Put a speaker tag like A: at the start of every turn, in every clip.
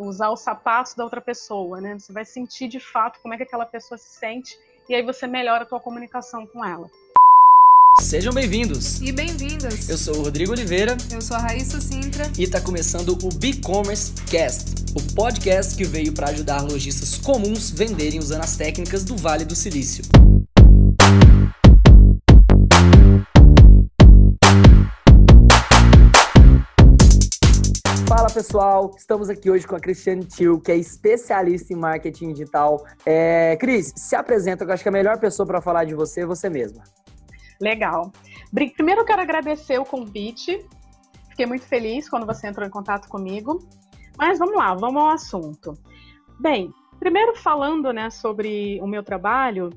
A: usar os sapatos da outra pessoa, né? Você vai sentir de fato como é que aquela pessoa se sente e aí você melhora a tua comunicação com ela.
B: Sejam bem-vindos!
C: E bem-vindas!
B: Eu sou o Rodrigo Oliveira.
C: Eu sou a Raíssa Sintra.
B: E está começando o B-Commerce Cast, o podcast que veio para ajudar lojistas comuns venderem usando as técnicas do Vale do Silício. Pessoal, estamos aqui hoje com a Cristiane Tio, que é especialista em marketing digital. É, Cris, se apresenta, eu acho que a melhor pessoa para falar de você é você mesma.
A: Legal. Primeiro eu quero agradecer o convite. Fiquei muito feliz quando você entrou em contato comigo. Mas vamos lá, vamos ao assunto. Bem, primeiro falando né, sobre o meu trabalho,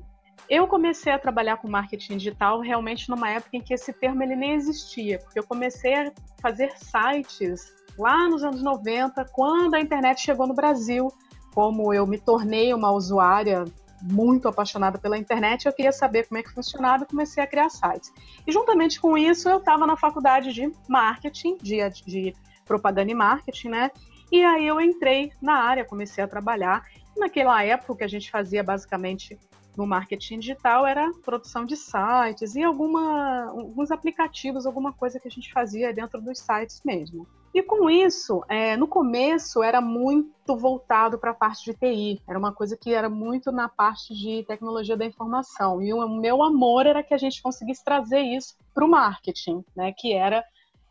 A: eu comecei a trabalhar com marketing digital realmente numa época em que esse termo ele nem existia, porque eu comecei a fazer sites lá nos anos 90, quando a internet chegou no Brasil. Como eu me tornei uma usuária muito apaixonada pela internet, eu queria saber como é que funcionava e comecei a criar sites. E juntamente com isso, eu estava na faculdade de marketing, de, de propaganda e marketing, né? E aí eu entrei na área, comecei a trabalhar. Naquela época, o que a gente fazia basicamente no marketing digital era produção de sites e alguma, alguns aplicativos, alguma coisa que a gente fazia dentro dos sites mesmo. E com isso, é, no começo era muito voltado para a parte de TI, era uma coisa que era muito na parte de tecnologia da informação. E o meu amor era que a gente conseguisse trazer isso para o marketing, né, que era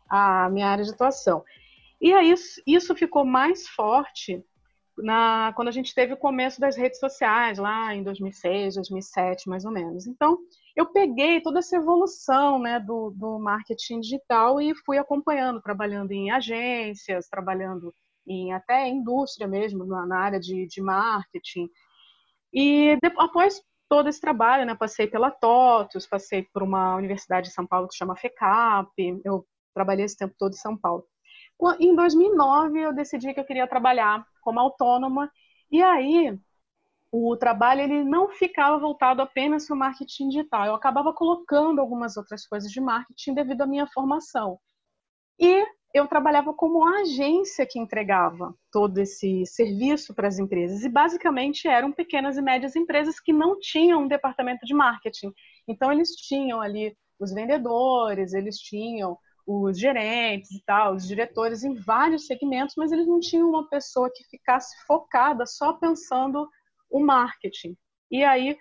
A: a minha área de atuação. E aí isso ficou mais forte na, quando a gente teve o começo das redes sociais, lá em 2006, 2007, mais ou menos. Então, eu peguei toda essa evolução né, do, do marketing digital e fui acompanhando, trabalhando em agências, trabalhando em até indústria mesmo, na, área de, de marketing. E depois, após todo esse trabalho, né, passei pela TOTUS, passei por uma universidade de São Paulo que chama FECAP, eu trabalhei esse tempo todo em São Paulo. Em 2009, eu decidi que eu queria trabalhar como autônoma, e aí o trabalho ele não ficava voltado apenas para o marketing digital. Eu acabava colocando algumas outras coisas de marketing devido à minha formação. E eu trabalhava como agência que entregava todo esse serviço para as empresas. E basicamente eram pequenas e médias empresas que não tinham um departamento de marketing. Então eles tinham ali os vendedores, eles tinham os gerentes e tal, os diretores em vários segmentos, mas eles não tinham uma pessoa que ficasse focada só pensando o marketing. E aí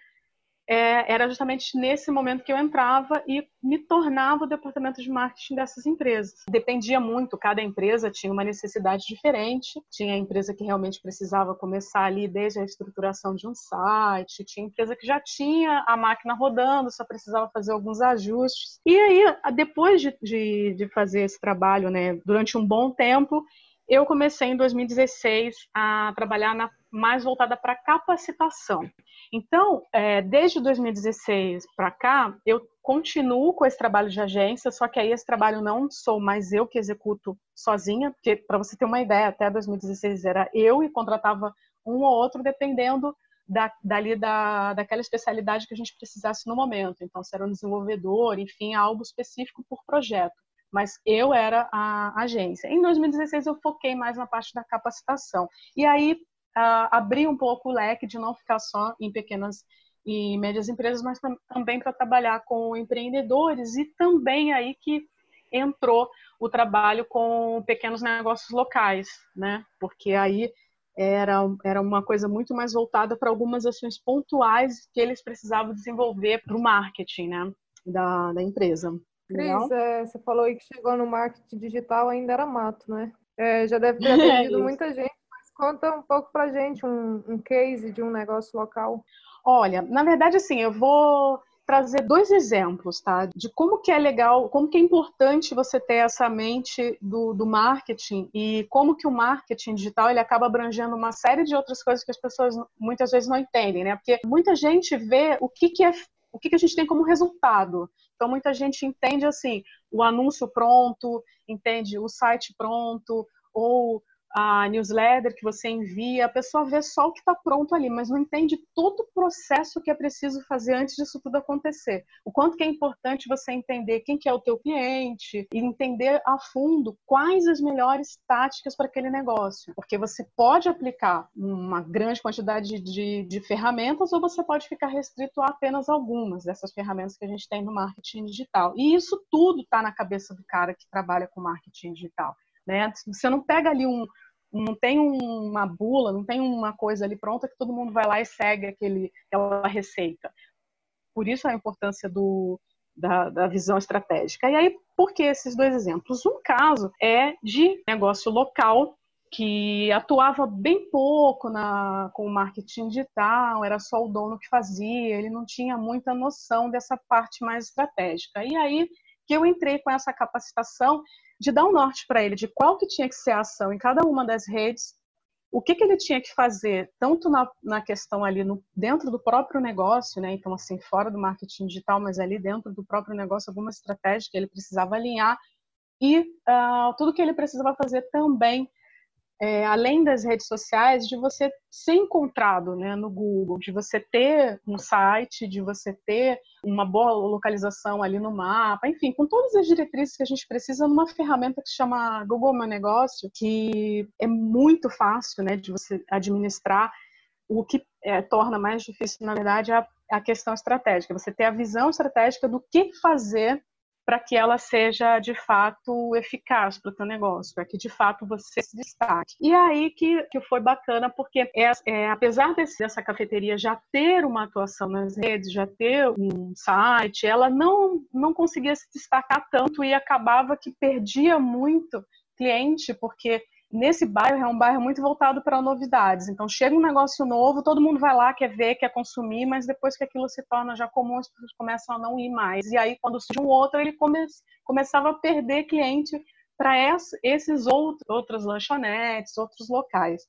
A: é, era justamente nesse momento que eu entrava e me tornava o departamento de marketing dessas empresas. Dependia muito, cada empresa tinha uma necessidade diferente. Tinha empresa que realmente precisava começar ali desde a estruturação de um site, tinha empresa que já tinha a máquina rodando, só precisava fazer alguns ajustes. E aí, depois de, de, de fazer esse trabalho, né, durante um bom tempo, eu comecei em 2016 a trabalhar na, mais voltada para capacitação. Então, é, desde 2016 para cá, eu continuo com esse trabalho de agência, só que aí esse trabalho não sou mais eu que executo sozinha, porque para você ter uma ideia, até 2016 era eu e contratava um ou outro dependendo da, dali da, daquela especialidade que a gente precisasse no momento. Então, se era um desenvolvedor, enfim, algo específico por projeto mas eu era a agência. Em 2016 eu foquei mais na parte da capacitação e aí uh, abri um pouco o leque de não ficar só em pequenas e médias empresas, mas também para trabalhar com empreendedores e também aí que entrou o trabalho com pequenos negócios locais, né? Porque aí era, era uma coisa muito mais voltada para algumas ações pontuais que eles precisavam desenvolver para o marketing, né? Da, da empresa.
C: Cris, é, você falou aí que chegou no marketing digital ainda era mato, né? É, já deve ter atendido muita gente, mas conta um pouco pra gente um, um case de um negócio local.
A: Olha, na verdade, assim, eu vou trazer dois exemplos, tá? De como que é legal, como que é importante você ter essa mente do, do marketing e como que o marketing digital ele acaba abrangendo uma série de outras coisas que as pessoas muitas vezes não entendem, né? Porque muita gente vê o que, que é o que, que a gente tem como resultado. Então, muita gente entende assim, o anúncio pronto, entende o site pronto, ou a newsletter que você envia, a pessoa vê só o que está pronto ali, mas não entende todo o processo que é preciso fazer antes disso tudo acontecer. O quanto que é importante você entender quem que é o teu cliente e entender a fundo quais as melhores táticas para aquele negócio. Porque você pode aplicar uma grande quantidade de, de ferramentas ou você pode ficar restrito a apenas algumas dessas ferramentas que a gente tem no marketing digital. E isso tudo está na cabeça do cara que trabalha com marketing digital. Né? Você não pega ali um, não tem uma bula, não tem uma coisa ali pronta que todo mundo vai lá e segue aquele, aquela receita. Por isso a importância do, da, da, visão estratégica. E aí, por que esses dois exemplos? Um caso é de negócio local que atuava bem pouco na, com o marketing digital, era só o dono que fazia, ele não tinha muita noção dessa parte mais estratégica. E aí que eu entrei com essa capacitação de dar um norte para ele de qual que tinha que ser a ação em cada uma das redes, o que, que ele tinha que fazer, tanto na, na questão ali no, dentro do próprio negócio, né? Então, assim, fora do marketing digital, mas ali dentro do próprio negócio, alguma estratégia que ele precisava alinhar e uh, tudo que ele precisava fazer também é, além das redes sociais, de você ser encontrado né, no Google, de você ter um site, de você ter uma boa localização ali no mapa, enfim, com todas as diretrizes que a gente precisa numa ferramenta que chama Google Meu Negócio, que é muito fácil né, de você administrar. O que é, torna mais difícil, na verdade, é a, a questão estratégica. Você ter a visão estratégica do que fazer para que ela seja de fato eficaz para o teu negócio, para que de fato você se destaque. E aí que, que foi bacana, porque é, é, apesar desse, dessa cafeteria já ter uma atuação nas redes, já ter um site, ela não, não conseguia se destacar tanto e acabava que perdia muito cliente, porque nesse bairro é um bairro muito voltado para novidades. Então chega um negócio novo, todo mundo vai lá, quer ver, quer consumir, mas depois que aquilo se torna já comum, as pessoas começam a não ir mais. E aí quando surge um outro, ele come começava a perder cliente para esses outros, outras lanchonetes, outros locais.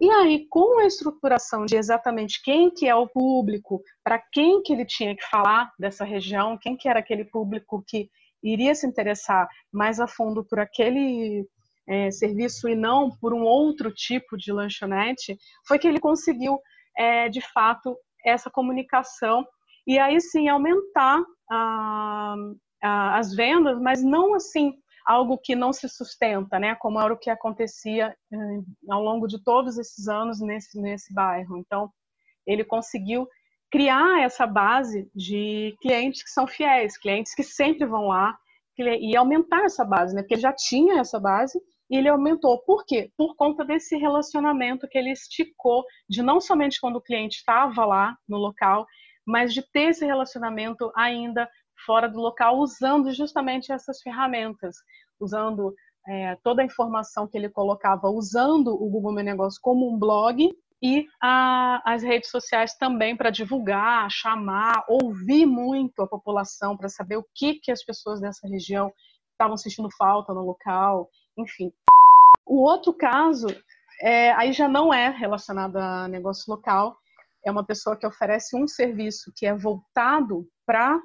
A: E aí, com a estruturação de exatamente quem que é o público, para quem que ele tinha que falar dessa região, quem que era aquele público que iria se interessar mais a fundo por aquele é, serviço e não por um outro tipo de lanchonete, foi que ele conseguiu, é, de fato, essa comunicação e aí sim aumentar a, a, as vendas, mas não assim algo que não se sustenta, né? Como era o que acontecia é, ao longo de todos esses anos nesse nesse bairro. Então ele conseguiu criar essa base de clientes que são fiéis, clientes que sempre vão lá e aumentar essa base, né? Porque ele já tinha essa base e ele aumentou. Por quê? Por conta desse relacionamento que ele esticou, de não somente quando o cliente estava lá no local, mas de ter esse relacionamento ainda fora do local, usando justamente essas ferramentas, usando é, toda a informação que ele colocava, usando o Google Meu Negócio como um blog e a, as redes sociais também para divulgar, chamar, ouvir muito a população para saber o que, que as pessoas dessa região estavam sentindo falta no local, enfim. O outro caso, é, aí já não é relacionado a negócio local, é uma pessoa que oferece um serviço que é voltado para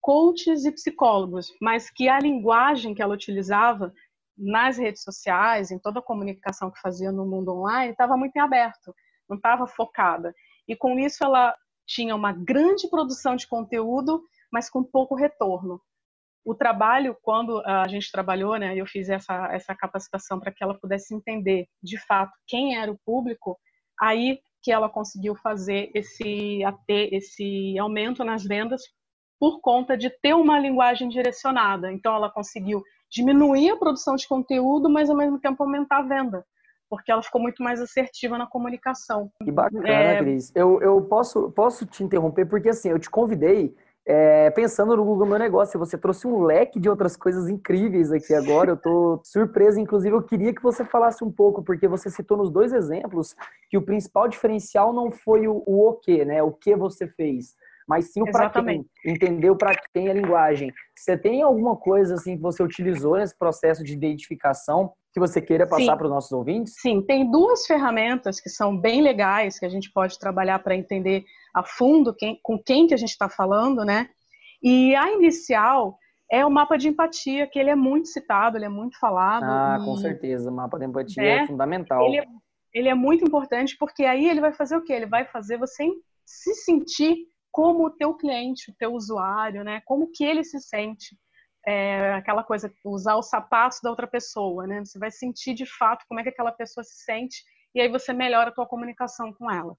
A: coaches e psicólogos, mas que a linguagem que ela utilizava nas redes sociais, em toda a comunicação que fazia no mundo online, estava muito em aberto, não estava focada. E com isso ela tinha uma grande produção de conteúdo, mas com pouco retorno o trabalho, quando a gente trabalhou, né, eu fiz essa, essa capacitação para que ela pudesse entender de fato quem era o público, aí que ela conseguiu fazer esse, ter esse aumento nas vendas por conta de ter uma linguagem direcionada. Então, ela conseguiu diminuir a produção de conteúdo, mas ao mesmo tempo aumentar a venda, porque ela ficou muito mais assertiva na comunicação.
B: Que bacana, é... Cris. Eu, eu posso, posso te interromper, porque assim, eu te convidei é, pensando no Google Meu Negócio, você trouxe um leque de outras coisas incríveis aqui agora. Eu estou surpresa, inclusive eu queria que você falasse um pouco, porque você citou nos dois exemplos que o principal diferencial não foi o, o o que, né? O que você fez, mas sim o para quem. Entendeu para quem a linguagem. Você tem alguma coisa assim que você utilizou nesse processo de identificação que você queira passar para os nossos ouvintes?
A: Sim, tem duas ferramentas que são bem legais que a gente pode trabalhar para entender a fundo quem, com quem que a gente está falando, né? E a inicial é o mapa de empatia, que ele é muito citado, ele é muito falado.
B: Ah, e... com certeza, o mapa de empatia é, é fundamental.
A: Ele é, ele é muito importante porque aí ele vai fazer o quê? Ele vai fazer você se sentir como o teu cliente, o teu usuário, né? Como que ele se sente. É, aquela coisa, usar o sapato da outra pessoa, né? Você vai sentir de fato como é que aquela pessoa se sente e aí você melhora a tua comunicação com ela.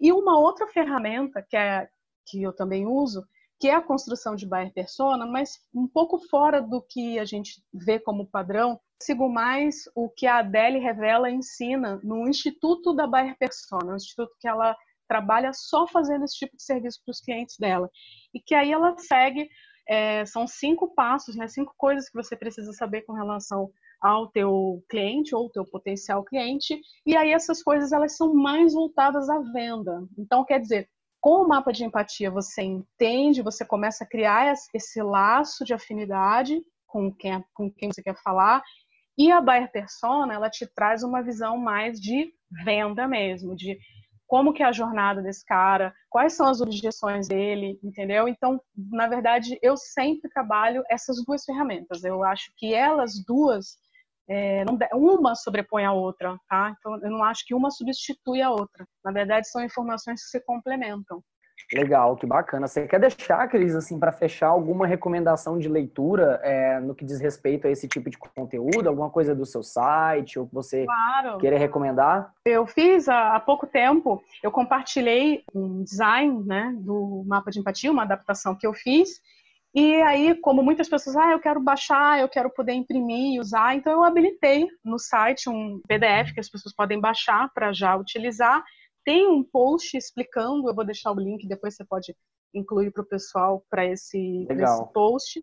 A: E uma outra ferramenta que é que eu também uso, que é a construção de buyer persona, mas um pouco fora do que a gente vê como padrão, sigo mais o que a Adele revela e ensina no Instituto da Buyer Persona, um instituto que ela trabalha só fazendo esse tipo de serviço para os clientes dela. E que aí ela segue, é, são cinco passos, né, cinco coisas que você precisa saber com relação ao teu cliente ou teu potencial cliente, e aí essas coisas elas são mais voltadas à venda. Então, quer dizer, com o mapa de empatia você entende, você começa a criar esse laço de afinidade com quem, com quem você quer falar, e a buyer persona, ela te traz uma visão mais de venda mesmo, de como que é a jornada desse cara, quais são as objeções dele, entendeu? Então, na verdade, eu sempre trabalho essas duas ferramentas. Eu acho que elas duas, é, não, uma sobrepõe a outra, tá? Então, eu não acho que uma substitui a outra. Na verdade, são informações que se complementam.
B: Legal, que bacana. Você quer deixar, Cris, assim, para fechar, alguma recomendação de leitura é, no que diz respeito a esse tipo de conteúdo? Alguma coisa do seu site ou que você claro. queira recomendar?
A: Eu fiz há pouco tempo, eu compartilhei um design né, do mapa de empatia, uma adaptação que eu fiz. E aí, como muitas pessoas, ah, eu quero baixar, eu quero poder imprimir e usar, então eu habilitei no site um PDF que as pessoas podem baixar para já utilizar tem um post explicando, eu vou deixar o link, depois você pode incluir para o pessoal para esse, esse post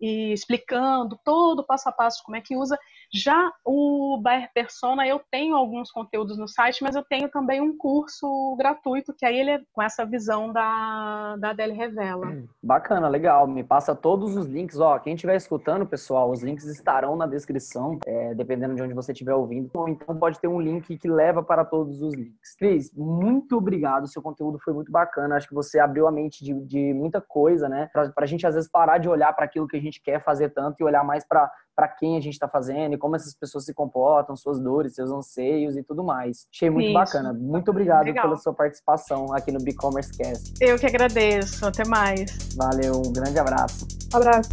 A: e explicando todo o passo a passo como é que usa. Já o Bayer Persona, eu tenho alguns conteúdos no site, mas eu tenho também um curso gratuito, que aí ele é com essa visão da, da Adele Revela.
B: Bacana, legal. Me passa todos os links. Ó, quem estiver escutando, pessoal, os links estarão na descrição, é, dependendo de onde você estiver ouvindo. Ou então pode ter um link que leva para todos os links. Cris, muito obrigado. Seu conteúdo foi muito bacana. Acho que você abriu a mente de, de muita coisa, né? Para a gente, às vezes, parar de olhar para aquilo que a gente quer fazer tanto e olhar mais para para quem a gente está fazendo e como essas pessoas se comportam, suas dores, seus anseios e tudo mais. Achei muito Isso. bacana. Muito obrigado Legal. pela sua participação aqui no B-Commerce Cast.
A: Eu que agradeço. Até mais.
B: Valeu, um grande abraço.
C: abraço.